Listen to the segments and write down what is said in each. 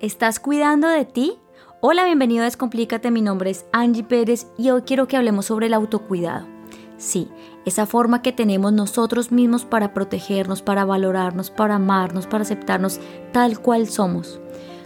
¿Estás cuidando de ti? Hola, bienvenido a Descomplícate, mi nombre es Angie Pérez y hoy quiero que hablemos sobre el autocuidado. Sí, esa forma que tenemos nosotros mismos para protegernos, para valorarnos, para amarnos, para aceptarnos tal cual somos.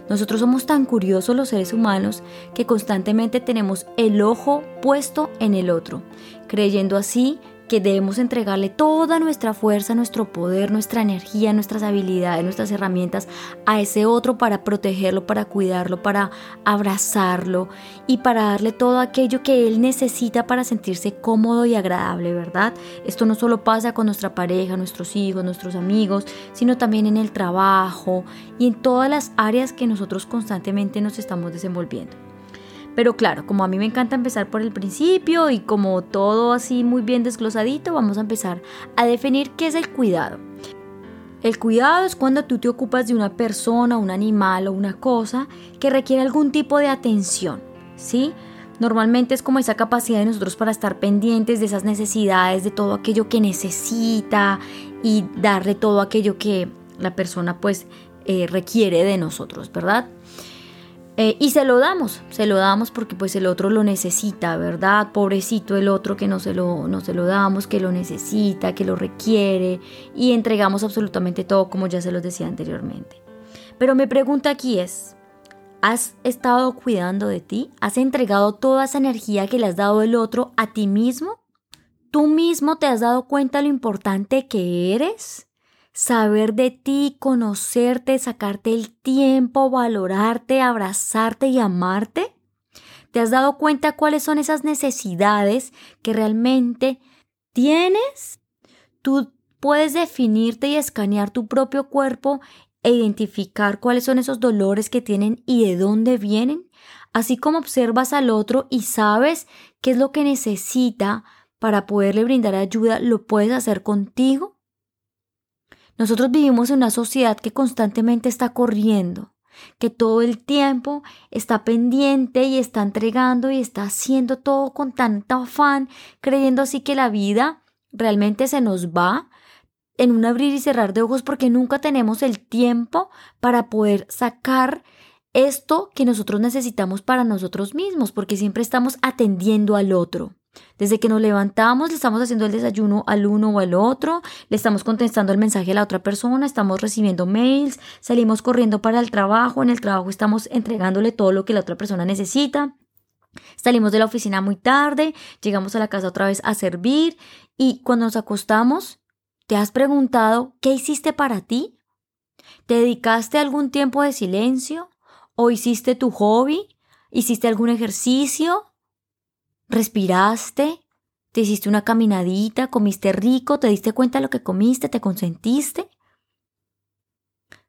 Nosotros somos tan curiosos los seres humanos que constantemente tenemos el ojo puesto en el otro, creyendo así que debemos entregarle toda nuestra fuerza, nuestro poder, nuestra energía, nuestras habilidades, nuestras herramientas a ese otro para protegerlo, para cuidarlo, para abrazarlo y para darle todo aquello que él necesita para sentirse cómodo y agradable, ¿verdad? Esto no solo pasa con nuestra pareja, nuestros hijos, nuestros amigos, sino también en el trabajo y en todas las áreas que nosotros constantemente nos estamos desenvolviendo. Pero claro, como a mí me encanta empezar por el principio y como todo así muy bien desglosadito, vamos a empezar a definir qué es el cuidado. El cuidado es cuando tú te ocupas de una persona, un animal o una cosa que requiere algún tipo de atención, ¿sí? Normalmente es como esa capacidad de nosotros para estar pendientes de esas necesidades, de todo aquello que necesita y darle todo aquello que la persona pues eh, requiere de nosotros, ¿verdad? Eh, y se lo damos, se lo damos porque pues el otro lo necesita, ¿verdad? Pobrecito el otro que no se, lo, no se lo damos, que lo necesita, que lo requiere y entregamos absolutamente todo como ya se los decía anteriormente. Pero mi pregunta aquí es, ¿has estado cuidando de ti? ¿Has entregado toda esa energía que le has dado el otro a ti mismo? ¿Tú mismo te has dado cuenta lo importante que eres? Saber de ti, conocerte, sacarte el tiempo, valorarte, abrazarte y amarte? ¿Te has dado cuenta cuáles son esas necesidades que realmente tienes? Tú puedes definirte y escanear tu propio cuerpo e identificar cuáles son esos dolores que tienen y de dónde vienen, así como observas al otro y sabes qué es lo que necesita para poderle brindar ayuda, lo puedes hacer contigo. Nosotros vivimos en una sociedad que constantemente está corriendo, que todo el tiempo está pendiente y está entregando y está haciendo todo con tanto afán, creyendo así que la vida realmente se nos va en un abrir y cerrar de ojos porque nunca tenemos el tiempo para poder sacar esto que nosotros necesitamos para nosotros mismos, porque siempre estamos atendiendo al otro. Desde que nos levantamos, le estamos haciendo el desayuno al uno o al otro, le estamos contestando el mensaje a la otra persona, estamos recibiendo mails, salimos corriendo para el trabajo, en el trabajo estamos entregándole todo lo que la otra persona necesita. Salimos de la oficina muy tarde, llegamos a la casa otra vez a servir y cuando nos acostamos, ¿te has preguntado qué hiciste para ti? ¿Te dedicaste algún tiempo de silencio? ¿O hiciste tu hobby? ¿Hiciste algún ejercicio? ¿Respiraste? ¿Te hiciste una caminadita? ¿Comiste rico? ¿Te diste cuenta de lo que comiste? ¿Te consentiste?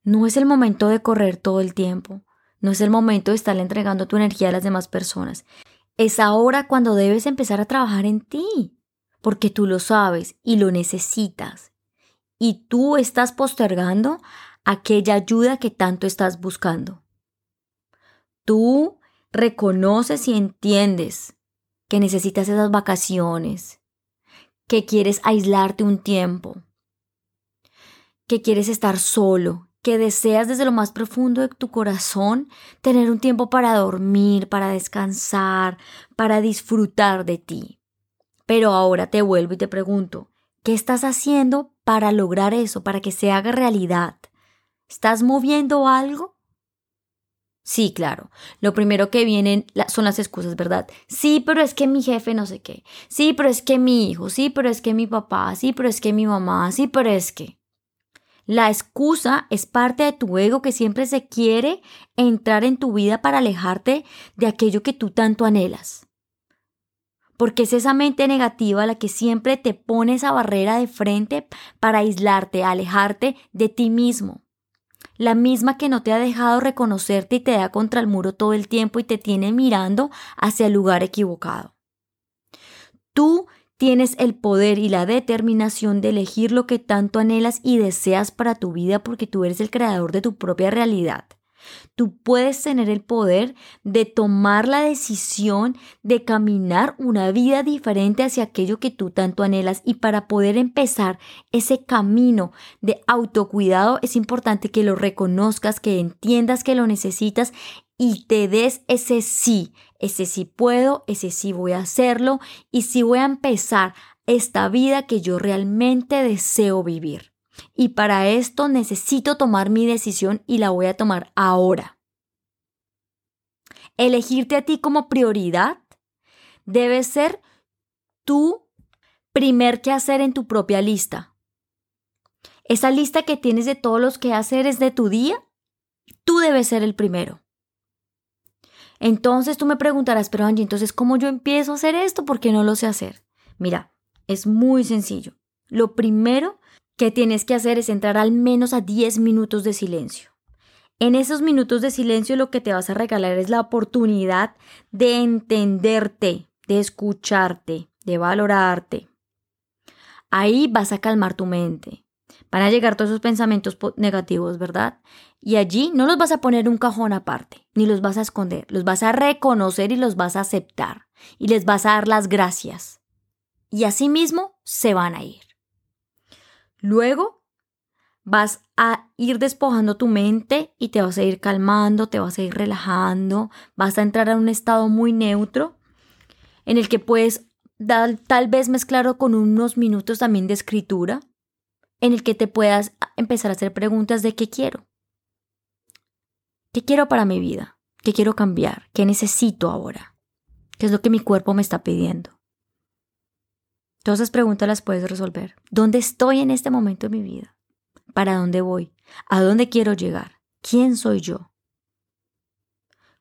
No es el momento de correr todo el tiempo. No es el momento de estarle entregando tu energía a las demás personas. Es ahora cuando debes empezar a trabajar en ti, porque tú lo sabes y lo necesitas. Y tú estás postergando aquella ayuda que tanto estás buscando. Tú reconoces y entiendes que necesitas esas vacaciones, que quieres aislarte un tiempo, que quieres estar solo, que deseas desde lo más profundo de tu corazón tener un tiempo para dormir, para descansar, para disfrutar de ti. Pero ahora te vuelvo y te pregunto, ¿qué estás haciendo para lograr eso, para que se haga realidad? ¿Estás moviendo algo? Sí, claro. Lo primero que vienen son las excusas, ¿verdad? Sí, pero es que mi jefe no sé qué. Sí, pero es que mi hijo. Sí, pero es que mi papá. Sí, pero es que mi mamá. Sí, pero es que. La excusa es parte de tu ego que siempre se quiere entrar en tu vida para alejarte de aquello que tú tanto anhelas. Porque es esa mente negativa la que siempre te pone esa barrera de frente para aislarte, alejarte de ti mismo la misma que no te ha dejado reconocerte y te da contra el muro todo el tiempo y te tiene mirando hacia el lugar equivocado. Tú tienes el poder y la determinación de elegir lo que tanto anhelas y deseas para tu vida porque tú eres el creador de tu propia realidad. Tú puedes tener el poder de tomar la decisión de caminar una vida diferente hacia aquello que tú tanto anhelas y para poder empezar ese camino de autocuidado es importante que lo reconozcas, que entiendas que lo necesitas y te des ese sí, ese sí puedo, ese sí voy a hacerlo y sí voy a empezar esta vida que yo realmente deseo vivir. Y para esto necesito tomar mi decisión y la voy a tomar ahora. Elegirte a ti como prioridad debe ser tu primer que hacer en tu propia lista. Esa lista que tienes de todos los que haceres de tu día, tú debes ser el primero. Entonces tú me preguntarás, pero Angie, entonces ¿cómo yo empiezo a hacer esto? Porque no lo sé hacer. Mira, es muy sencillo. Lo primero que tienes que hacer es entrar al menos a 10 minutos de silencio. En esos minutos de silencio lo que te vas a regalar es la oportunidad de entenderte, de escucharte, de valorarte. Ahí vas a calmar tu mente. Van a llegar todos esos pensamientos negativos, ¿verdad? Y allí no los vas a poner un cajón aparte, ni los vas a esconder, los vas a reconocer y los vas a aceptar. Y les vas a dar las gracias. Y asimismo se van a ir. Luego vas a ir despojando tu mente y te vas a ir calmando, te vas a ir relajando, vas a entrar a un estado muy neutro en el que puedes dar, tal vez mezclarlo con unos minutos también de escritura, en el que te puedas empezar a hacer preguntas de qué quiero. ¿Qué quiero para mi vida? ¿Qué quiero cambiar? ¿Qué necesito ahora? ¿Qué es lo que mi cuerpo me está pidiendo? Todas esas preguntas las puedes resolver. ¿Dónde estoy en este momento de mi vida? ¿Para dónde voy? ¿A dónde quiero llegar? ¿Quién soy yo?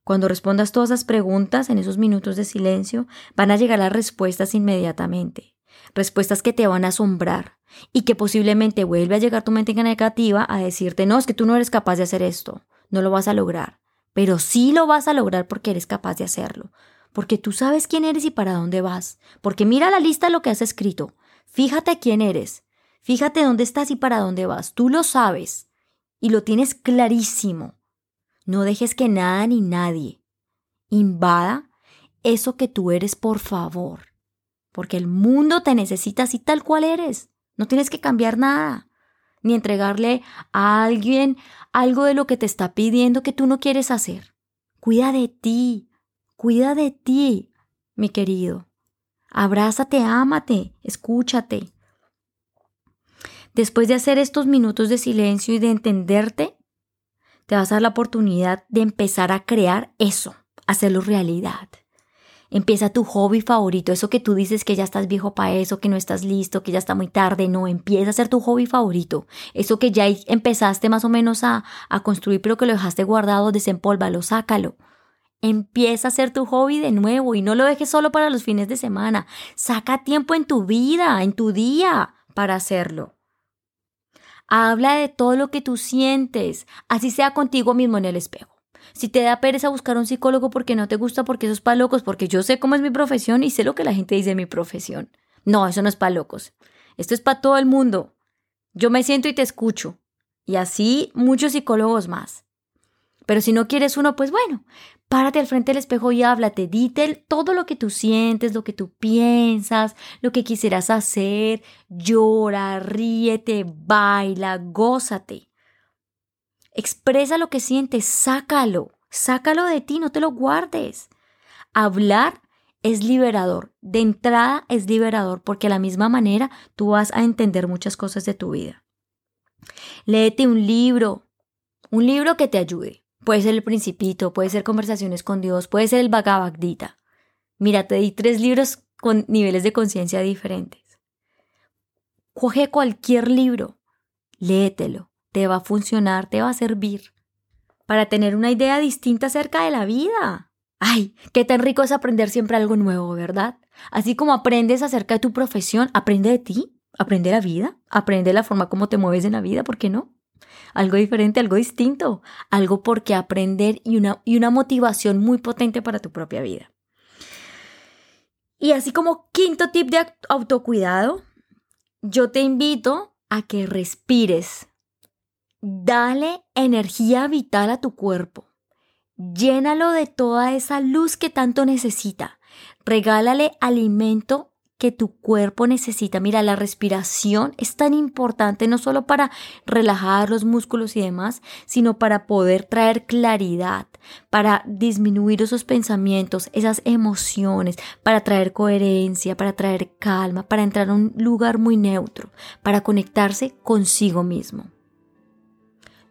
Cuando respondas todas esas preguntas en esos minutos de silencio, van a llegar las respuestas inmediatamente. Respuestas que te van a asombrar y que posiblemente vuelve a llegar tu mente negativa a decirte, no, es que tú no eres capaz de hacer esto, no lo vas a lograr. Pero sí lo vas a lograr porque eres capaz de hacerlo porque tú sabes quién eres y para dónde vas, porque mira la lista de lo que has escrito, fíjate quién eres, fíjate dónde estás y para dónde vas, tú lo sabes. Y lo tienes clarísimo. No dejes que nada ni nadie invada eso que tú eres, por favor, porque el mundo te necesita así tal cual eres, no tienes que cambiar nada ni entregarle a alguien algo de lo que te está pidiendo que tú no quieres hacer. Cuida de ti, Cuida de ti, mi querido. Abrázate, ámate, escúchate. Después de hacer estos minutos de silencio y de entenderte, te vas a dar la oportunidad de empezar a crear eso, hacerlo realidad. Empieza tu hobby favorito, eso que tú dices que ya estás viejo para eso, que no estás listo, que ya está muy tarde, no, empieza a ser tu hobby favorito. Eso que ya empezaste más o menos a, a construir, pero que lo dejaste guardado, desempólvalo, sácalo. Empieza a hacer tu hobby de nuevo y no lo dejes solo para los fines de semana. Saca tiempo en tu vida, en tu día, para hacerlo. Habla de todo lo que tú sientes, así sea contigo mismo en el espejo. Si te da pereza buscar un psicólogo porque no te gusta, porque eso es para locos, porque yo sé cómo es mi profesión y sé lo que la gente dice de mi profesión. No, eso no es para locos. Esto es para todo el mundo. Yo me siento y te escucho. Y así muchos psicólogos más. Pero si no quieres uno, pues bueno, párate al frente del espejo y háblate, dite todo lo que tú sientes, lo que tú piensas, lo que quisieras hacer, llora, ríete, baila, gózate. Expresa lo que sientes, sácalo, sácalo de ti, no te lo guardes. Hablar es liberador, de entrada es liberador porque de la misma manera tú vas a entender muchas cosas de tu vida. Léete un libro, un libro que te ayude. Puede ser el Principito, puede ser Conversaciones con Dios, puede ser el Bhagavad Gita. Mira, te di tres libros con niveles de conciencia diferentes. Coge cualquier libro, léetelo, te va a funcionar, te va a servir para tener una idea distinta acerca de la vida. Ay, qué tan rico es aprender siempre algo nuevo, ¿verdad? Así como aprendes acerca de tu profesión, aprende de ti, aprende la vida, aprende la forma como te mueves en la vida, ¿por qué no? Algo diferente, algo distinto, algo por qué aprender y una, y una motivación muy potente para tu propia vida. Y así como quinto tip de autocuidado, yo te invito a que respires. Dale energía vital a tu cuerpo. Llénalo de toda esa luz que tanto necesita. Regálale alimento que tu cuerpo necesita. Mira, la respiración es tan importante no solo para relajar los músculos y demás, sino para poder traer claridad, para disminuir esos pensamientos, esas emociones, para traer coherencia, para traer calma, para entrar a un lugar muy neutro, para conectarse consigo mismo.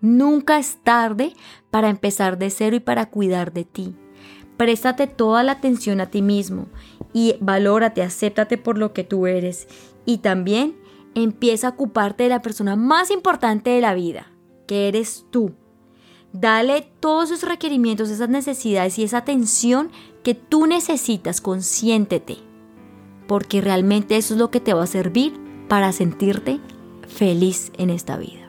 Nunca es tarde para empezar de cero y para cuidar de ti. Préstate toda la atención a ti mismo y valórate, acéptate por lo que tú eres. Y también empieza a ocuparte de la persona más importante de la vida, que eres tú. Dale todos esos requerimientos, esas necesidades y esa atención que tú necesitas, consiéntete, porque realmente eso es lo que te va a servir para sentirte feliz en esta vida.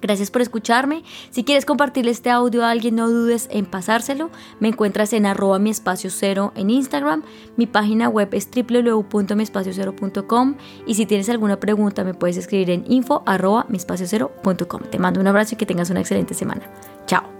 Gracias por escucharme. Si quieres compartirle este audio a alguien, no dudes en pasárselo. Me encuentras en arroba mi espacio cero en Instagram. Mi página web es www.miespaciocero.com y si tienes alguna pregunta me puedes escribir en info arroba Te mando un abrazo y que tengas una excelente semana. Chao.